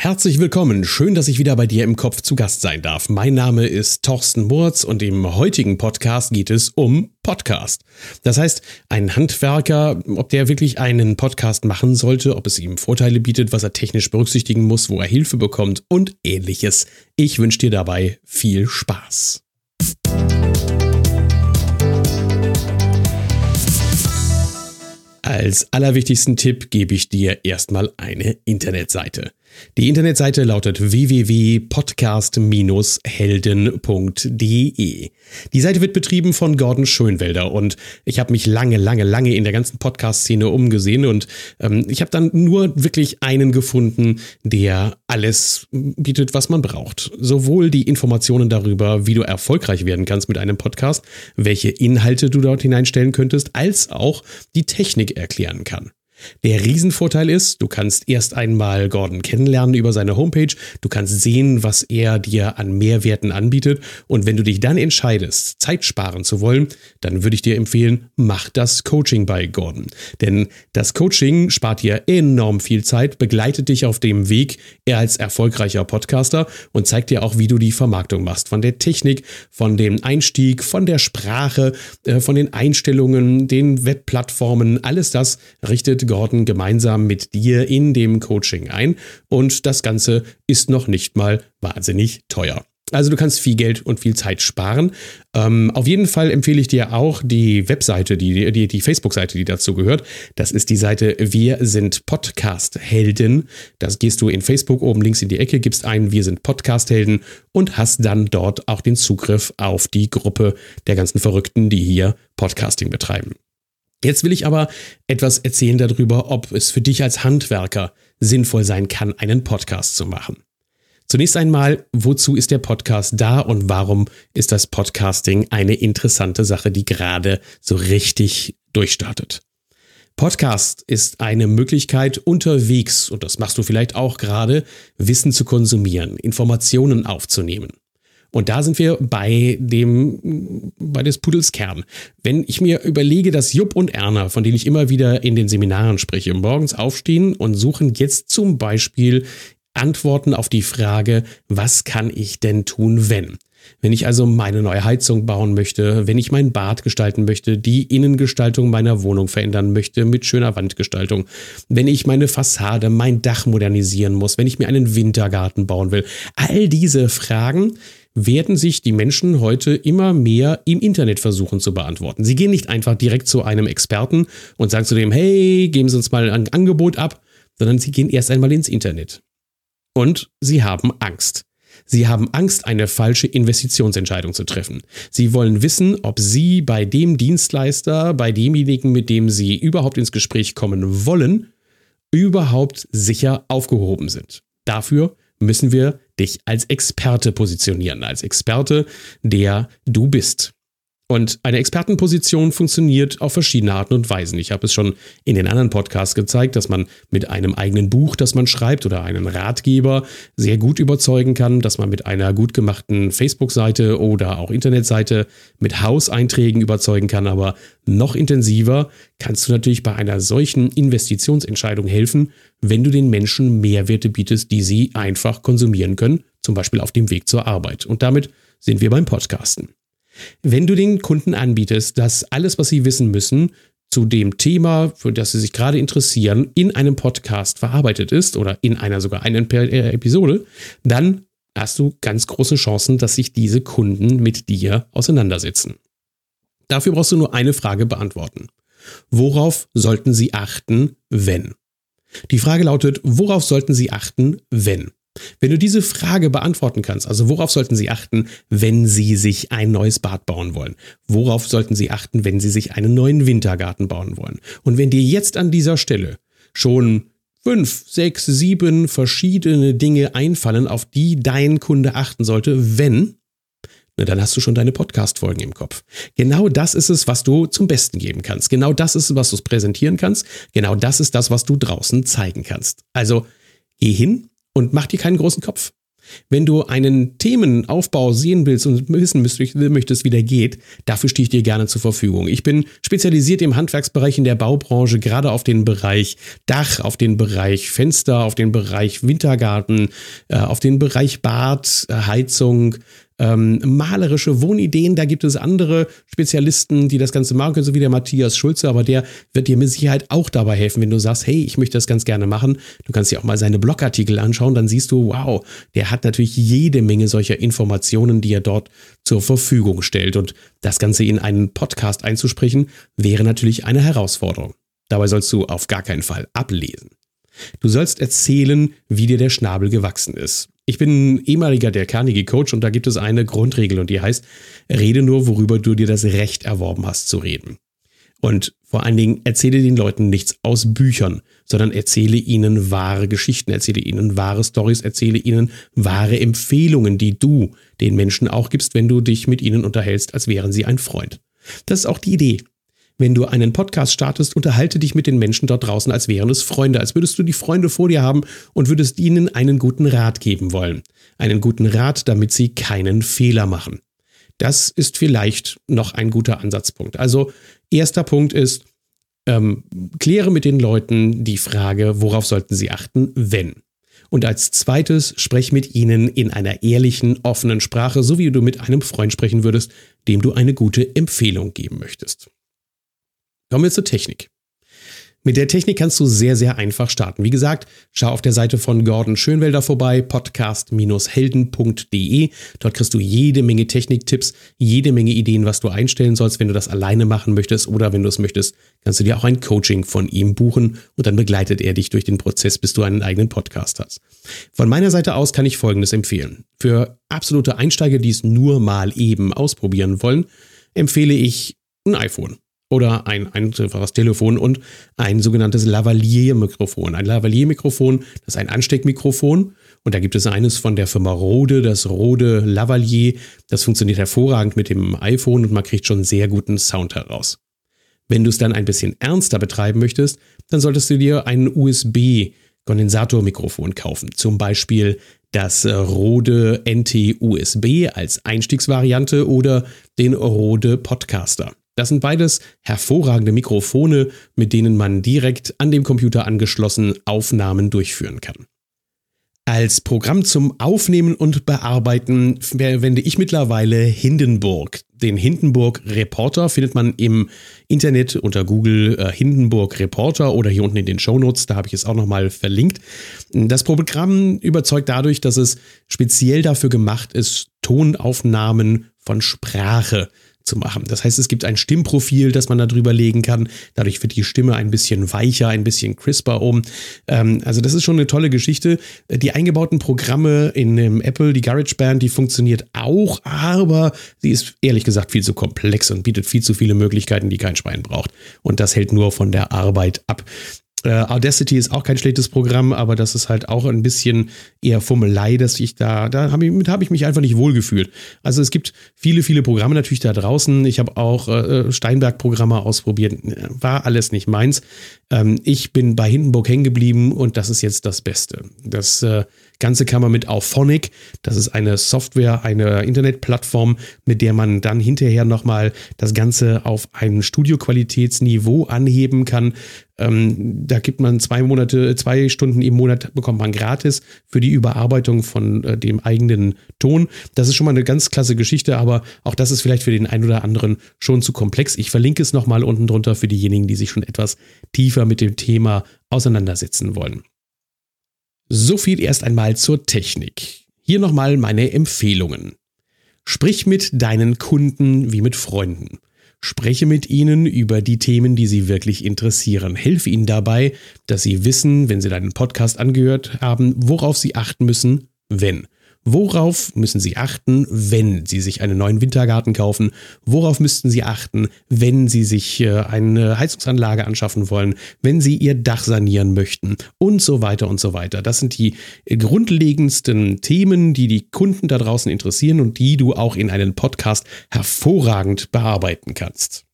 Herzlich willkommen, schön, dass ich wieder bei dir im Kopf zu Gast sein darf. Mein Name ist Thorsten Murz und im heutigen Podcast geht es um Podcast. Das heißt, ein Handwerker, ob der wirklich einen Podcast machen sollte, ob es ihm Vorteile bietet, was er technisch berücksichtigen muss, wo er Hilfe bekommt und ähnliches. Ich wünsche dir dabei viel Spaß. Als allerwichtigsten Tipp gebe ich dir erstmal eine Internetseite. Die Internetseite lautet www.podcast-helden.de. Die Seite wird betrieben von Gordon Schönwelder und ich habe mich lange, lange, lange in der ganzen Podcast-Szene umgesehen und ähm, ich habe dann nur wirklich einen gefunden, der alles bietet, was man braucht. Sowohl die Informationen darüber, wie du erfolgreich werden kannst mit einem Podcast, welche Inhalte du dort hineinstellen könntest, als auch die Technik erklären kann. Der Riesenvorteil ist, du kannst erst einmal Gordon kennenlernen über seine Homepage, du kannst sehen, was er dir an Mehrwerten anbietet und wenn du dich dann entscheidest, Zeit sparen zu wollen, dann würde ich dir empfehlen, mach das Coaching bei Gordon. Denn das Coaching spart dir enorm viel Zeit, begleitet dich auf dem Weg, er als erfolgreicher Podcaster und zeigt dir auch, wie du die Vermarktung machst. Von der Technik, von dem Einstieg, von der Sprache, äh, von den Einstellungen, den Webplattformen, alles das richtet Gordon gemeinsam mit dir in dem Coaching ein und das Ganze ist noch nicht mal wahnsinnig teuer. Also du kannst viel Geld und viel Zeit sparen. Ähm, auf jeden Fall empfehle ich dir auch die Webseite, die, die, die Facebook-Seite, die dazu gehört. Das ist die Seite Wir sind Podcast-Helden. Das gehst du in Facebook oben links in die Ecke, gibst ein Wir sind Podcast-Helden und hast dann dort auch den Zugriff auf die Gruppe der ganzen Verrückten, die hier Podcasting betreiben. Jetzt will ich aber etwas erzählen darüber, ob es für dich als Handwerker sinnvoll sein kann, einen Podcast zu machen. Zunächst einmal, wozu ist der Podcast da und warum ist das Podcasting eine interessante Sache, die gerade so richtig durchstartet? Podcast ist eine Möglichkeit unterwegs, und das machst du vielleicht auch gerade, Wissen zu konsumieren, Informationen aufzunehmen. Und da sind wir bei dem, bei des Pudels Kern. Wenn ich mir überlege, dass Jupp und Erna, von denen ich immer wieder in den Seminaren spreche, morgens aufstehen und suchen jetzt zum Beispiel Antworten auf die Frage, was kann ich denn tun, wenn? Wenn ich also meine neue Heizung bauen möchte, wenn ich mein Bad gestalten möchte, die Innengestaltung meiner Wohnung verändern möchte mit schöner Wandgestaltung, wenn ich meine Fassade, mein Dach modernisieren muss, wenn ich mir einen Wintergarten bauen will, all diese Fragen werden sich die Menschen heute immer mehr im Internet versuchen zu beantworten. Sie gehen nicht einfach direkt zu einem Experten und sagen zu dem, hey, geben Sie uns mal ein Angebot ab, sondern sie gehen erst einmal ins Internet. Und sie haben Angst. Sie haben Angst, eine falsche Investitionsentscheidung zu treffen. Sie wollen wissen, ob Sie bei dem Dienstleister, bei demjenigen, mit dem Sie überhaupt ins Gespräch kommen wollen, überhaupt sicher aufgehoben sind. Dafür müssen wir dich als Experte positionieren, als Experte, der du bist. Und eine Expertenposition funktioniert auf verschiedene Arten und Weisen. Ich habe es schon in den anderen Podcasts gezeigt, dass man mit einem eigenen Buch, das man schreibt oder einen Ratgeber sehr gut überzeugen kann, dass man mit einer gut gemachten Facebook-Seite oder auch Internetseite mit Hauseinträgen überzeugen kann. Aber noch intensiver kannst du natürlich bei einer solchen Investitionsentscheidung helfen, wenn du den Menschen Mehrwerte bietest, die sie einfach konsumieren können, zum Beispiel auf dem Weg zur Arbeit. Und damit sind wir beim Podcasten. Wenn du den Kunden anbietest, dass alles, was sie wissen müssen, zu dem Thema, für das sie sich gerade interessieren, in einem Podcast verarbeitet ist oder in einer sogar einen äh, Episode, dann hast du ganz große Chancen, dass sich diese Kunden mit dir auseinandersetzen. Dafür brauchst du nur eine Frage beantworten. Worauf sollten sie achten, wenn? Die Frage lautet, worauf sollten sie achten, wenn? Wenn du diese Frage beantworten kannst, also worauf sollten Sie achten, wenn Sie sich ein neues Bad bauen wollen? Worauf sollten Sie achten, wenn Sie sich einen neuen Wintergarten bauen wollen? Und wenn dir jetzt an dieser Stelle schon fünf, sechs, sieben verschiedene Dinge einfallen, auf die dein Kunde achten sollte, wenn, na, dann hast du schon deine Podcast-Folgen im Kopf. Genau das ist es, was du zum Besten geben kannst. Genau das ist es, was du präsentieren kannst. Genau das ist das, was du draußen zeigen kannst. Also geh hin, und mach dir keinen großen Kopf. Wenn du einen Themenaufbau sehen willst und wissen möchtest, wie der geht, dafür stehe ich dir gerne zur Verfügung. Ich bin spezialisiert im Handwerksbereich in der Baubranche, gerade auf den Bereich Dach, auf den Bereich Fenster, auf den Bereich Wintergarten, äh, auf den Bereich Bad, äh, Heizung, ähm, malerische Wohnideen. Da gibt es andere Spezialisten, die das Ganze machen können, so wie der Matthias Schulze, aber der wird dir mit Sicherheit auch dabei helfen, wenn du sagst, hey, ich möchte das ganz gerne machen. Du kannst dir auch mal seine Blogartikel anschauen, dann siehst du, wow, der hat natürlich jede Menge solcher Informationen, die er dort zur Verfügung stellt. Und das Ganze in einen Podcast einzusprechen, wäre natürlich eine Herausforderung. Dabei sollst du auf gar keinen Fall ablesen. Du sollst erzählen, wie dir der Schnabel gewachsen ist. Ich bin ehemaliger der Carnegie Coach und da gibt es eine Grundregel und die heißt, rede nur, worüber du dir das Recht erworben hast zu reden. Und vor allen Dingen erzähle den Leuten nichts aus Büchern, sondern erzähle ihnen wahre Geschichten, erzähle ihnen wahre Stories, erzähle ihnen wahre Empfehlungen, die du den Menschen auch gibst, wenn du dich mit ihnen unterhältst, als wären sie ein Freund. Das ist auch die Idee. Wenn du einen Podcast startest, unterhalte dich mit den Menschen dort draußen, als wären es Freunde, als würdest du die Freunde vor dir haben und würdest ihnen einen guten Rat geben wollen. Einen guten Rat, damit sie keinen Fehler machen. Das ist vielleicht noch ein guter Ansatzpunkt. Also erster Punkt ist, ähm, kläre mit den Leuten die Frage, worauf sollten sie achten, wenn. Und als zweites, sprech mit ihnen in einer ehrlichen, offenen Sprache, so wie du mit einem Freund sprechen würdest, dem du eine gute Empfehlung geben möchtest. Kommen wir zur Technik. Mit der Technik kannst du sehr, sehr einfach starten. Wie gesagt, schau auf der Seite von Gordon Schönwelder vorbei, podcast-helden.de. Dort kriegst du jede Menge Techniktipps, jede Menge Ideen, was du einstellen sollst, wenn du das alleine machen möchtest oder wenn du es möchtest, kannst du dir auch ein Coaching von ihm buchen und dann begleitet er dich durch den Prozess, bis du einen eigenen Podcast hast. Von meiner Seite aus kann ich Folgendes empfehlen. Für absolute Einsteiger, die es nur mal eben ausprobieren wollen, empfehle ich ein iPhone oder ein einfaches Telefon und ein sogenanntes Lavalier-Mikrofon. Ein Lavalier-Mikrofon, das ist ein Ansteckmikrofon und da gibt es eines von der Firma Rode, das Rode Lavalier. Das funktioniert hervorragend mit dem iPhone und man kriegt schon sehr guten Sound heraus. Wenn du es dann ein bisschen ernster betreiben möchtest, dann solltest du dir ein USB-Kondensatormikrofon kaufen. Zum Beispiel das Rode NT-USB als Einstiegsvariante oder den Rode Podcaster. Das sind beides hervorragende Mikrofone, mit denen man direkt an dem Computer angeschlossen Aufnahmen durchführen kann. Als Programm zum Aufnehmen und Bearbeiten verwende ich mittlerweile Hindenburg. Den Hindenburg Reporter findet man im Internet unter Google äh, Hindenburg Reporter oder hier unten in den Shownotes, da habe ich es auch nochmal verlinkt. Das Programm überzeugt dadurch, dass es speziell dafür gemacht ist, Tonaufnahmen von Sprache zu machen. Das heißt, es gibt ein Stimmprofil, das man da drüber legen kann. Dadurch wird die Stimme ein bisschen weicher, ein bisschen crisper um. Ähm, also das ist schon eine tolle Geschichte. Die eingebauten Programme in dem Apple, die GarageBand, die funktioniert auch, aber sie ist ehrlich gesagt viel zu komplex und bietet viel zu viele Möglichkeiten, die kein Schwein braucht. Und das hält nur von der Arbeit ab. Äh, Audacity ist auch kein schlechtes Programm, aber das ist halt auch ein bisschen eher Fummelei, dass ich da, da habe ich, hab ich mich einfach nicht wohlgefühlt. Also es gibt viele, viele Programme natürlich da draußen. Ich habe auch äh, Steinberg-Programme ausprobiert. War alles nicht meins. Ähm, ich bin bei Hindenburg hängen geblieben und das ist jetzt das Beste. Das äh, Ganze kann man mit Auphonic, das ist eine Software, eine Internetplattform, mit der man dann hinterher nochmal das Ganze auf ein Studioqualitätsniveau anheben kann. Ähm, da gibt man zwei Monate, zwei Stunden im Monat bekommt man gratis für die Überarbeitung von äh, dem eigenen Ton. Das ist schon mal eine ganz klasse Geschichte, aber auch das ist vielleicht für den einen oder anderen schon zu komplex. Ich verlinke es nochmal unten drunter für diejenigen, die sich schon etwas tiefer mit dem Thema auseinandersetzen wollen. So viel erst einmal zur Technik. Hier nochmal meine Empfehlungen. Sprich mit deinen Kunden wie mit Freunden. Spreche mit ihnen über die Themen, die sie wirklich interessieren. Hilfe ihnen dabei, dass sie wissen, wenn sie deinen Podcast angehört haben, worauf sie achten müssen, wenn. Worauf müssen Sie achten, wenn Sie sich einen neuen Wintergarten kaufen? Worauf müssten Sie achten, wenn Sie sich äh, eine Heizungsanlage anschaffen wollen, wenn Sie Ihr Dach sanieren möchten und so weiter und so weiter? Das sind die grundlegendsten Themen, die die Kunden da draußen interessieren und die du auch in einem Podcast hervorragend bearbeiten kannst.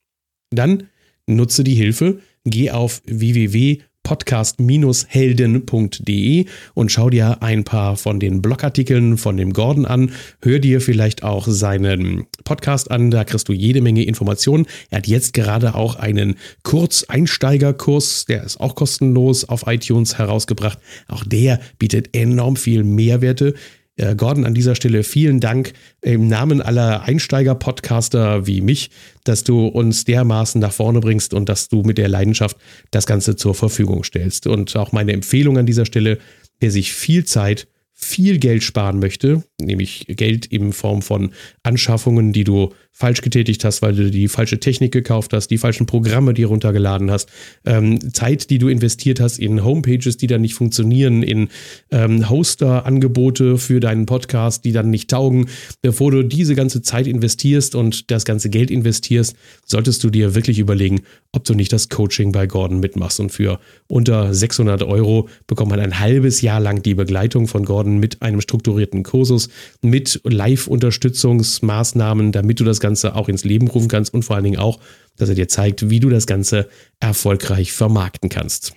Dann nutze die Hilfe, geh auf www podcast-helden.de und schau dir ein paar von den Blogartikeln von dem Gordon an. Hör dir vielleicht auch seinen Podcast an, da kriegst du jede Menge Informationen. Er hat jetzt gerade auch einen Kurzeinsteigerkurs, der ist auch kostenlos auf iTunes herausgebracht. Auch der bietet enorm viel Mehrwerte. Äh, Gordon, an dieser Stelle vielen Dank im Namen aller Einsteiger-Podcaster wie mich, dass du uns dermaßen nach vorne bringst und dass du mit der Leidenschaft das Ganze zur Verfügung stellst. Und auch meine Empfehlung an dieser Stelle, wer sich viel Zeit viel Geld sparen möchte, nämlich Geld in Form von Anschaffungen, die du falsch getätigt hast, weil du die falsche Technik gekauft hast, die falschen Programme dir runtergeladen hast, ähm, Zeit, die du investiert hast in Homepages, die dann nicht funktionieren, in ähm, Hoster-Angebote für deinen Podcast, die dann nicht taugen. Bevor du diese ganze Zeit investierst und das ganze Geld investierst, solltest du dir wirklich überlegen, ob du nicht das Coaching bei Gordon mitmachst. Und für unter 600 Euro bekommt man ein halbes Jahr lang die Begleitung von Gordon mit einem strukturierten Kursus, mit Live-Unterstützungsmaßnahmen, damit du das Ganze auch ins Leben rufen kannst und vor allen Dingen auch, dass er dir zeigt, wie du das Ganze erfolgreich vermarkten kannst.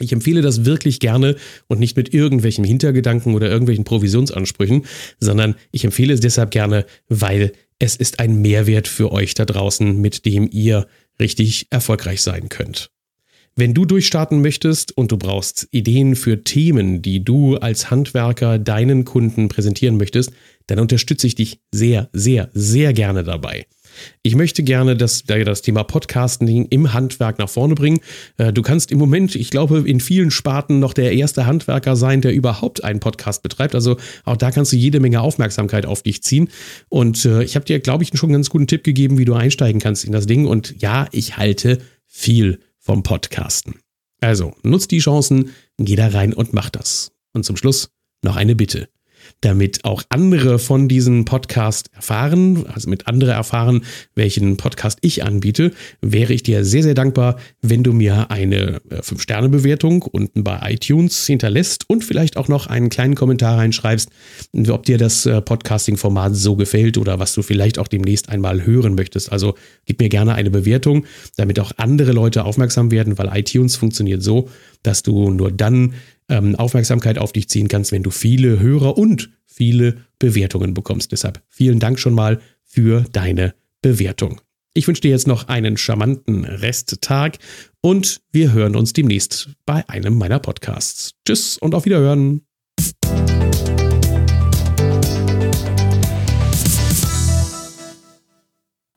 Ich empfehle das wirklich gerne und nicht mit irgendwelchen Hintergedanken oder irgendwelchen Provisionsansprüchen, sondern ich empfehle es deshalb gerne, weil es ist ein Mehrwert für euch da draußen, mit dem ihr richtig erfolgreich sein könnt. Wenn du durchstarten möchtest und du brauchst Ideen für Themen, die du als Handwerker deinen Kunden präsentieren möchtest, dann unterstütze ich dich sehr, sehr, sehr gerne dabei. Ich möchte gerne das, das Thema Podcasting im Handwerk nach vorne bringen. Äh, du kannst im Moment, ich glaube, in vielen Sparten noch der erste Handwerker sein, der überhaupt einen Podcast betreibt. Also auch da kannst du jede Menge Aufmerksamkeit auf dich ziehen. Und äh, ich habe dir, glaube ich, schon einen ganz guten Tipp gegeben, wie du einsteigen kannst in das Ding. Und ja, ich halte viel vom Podcasten. Also, nutz die Chancen, geh da rein und mach das. Und zum Schluss noch eine Bitte damit auch andere von diesem Podcast erfahren, also mit andere erfahren, welchen Podcast ich anbiete, wäre ich dir sehr, sehr dankbar, wenn du mir eine 5-Sterne-Bewertung äh, unten bei iTunes hinterlässt und vielleicht auch noch einen kleinen Kommentar reinschreibst, ob dir das äh, Podcasting-Format so gefällt oder was du vielleicht auch demnächst einmal hören möchtest. Also gib mir gerne eine Bewertung, damit auch andere Leute aufmerksam werden, weil iTunes funktioniert so, dass du nur dann ähm, Aufmerksamkeit auf dich ziehen kannst, wenn du viele Hörer und viele Bewertungen bekommst. Deshalb vielen Dank schon mal für deine Bewertung. Ich wünsche dir jetzt noch einen charmanten Resttag und wir hören uns demnächst bei einem meiner Podcasts. Tschüss und auf Wiederhören.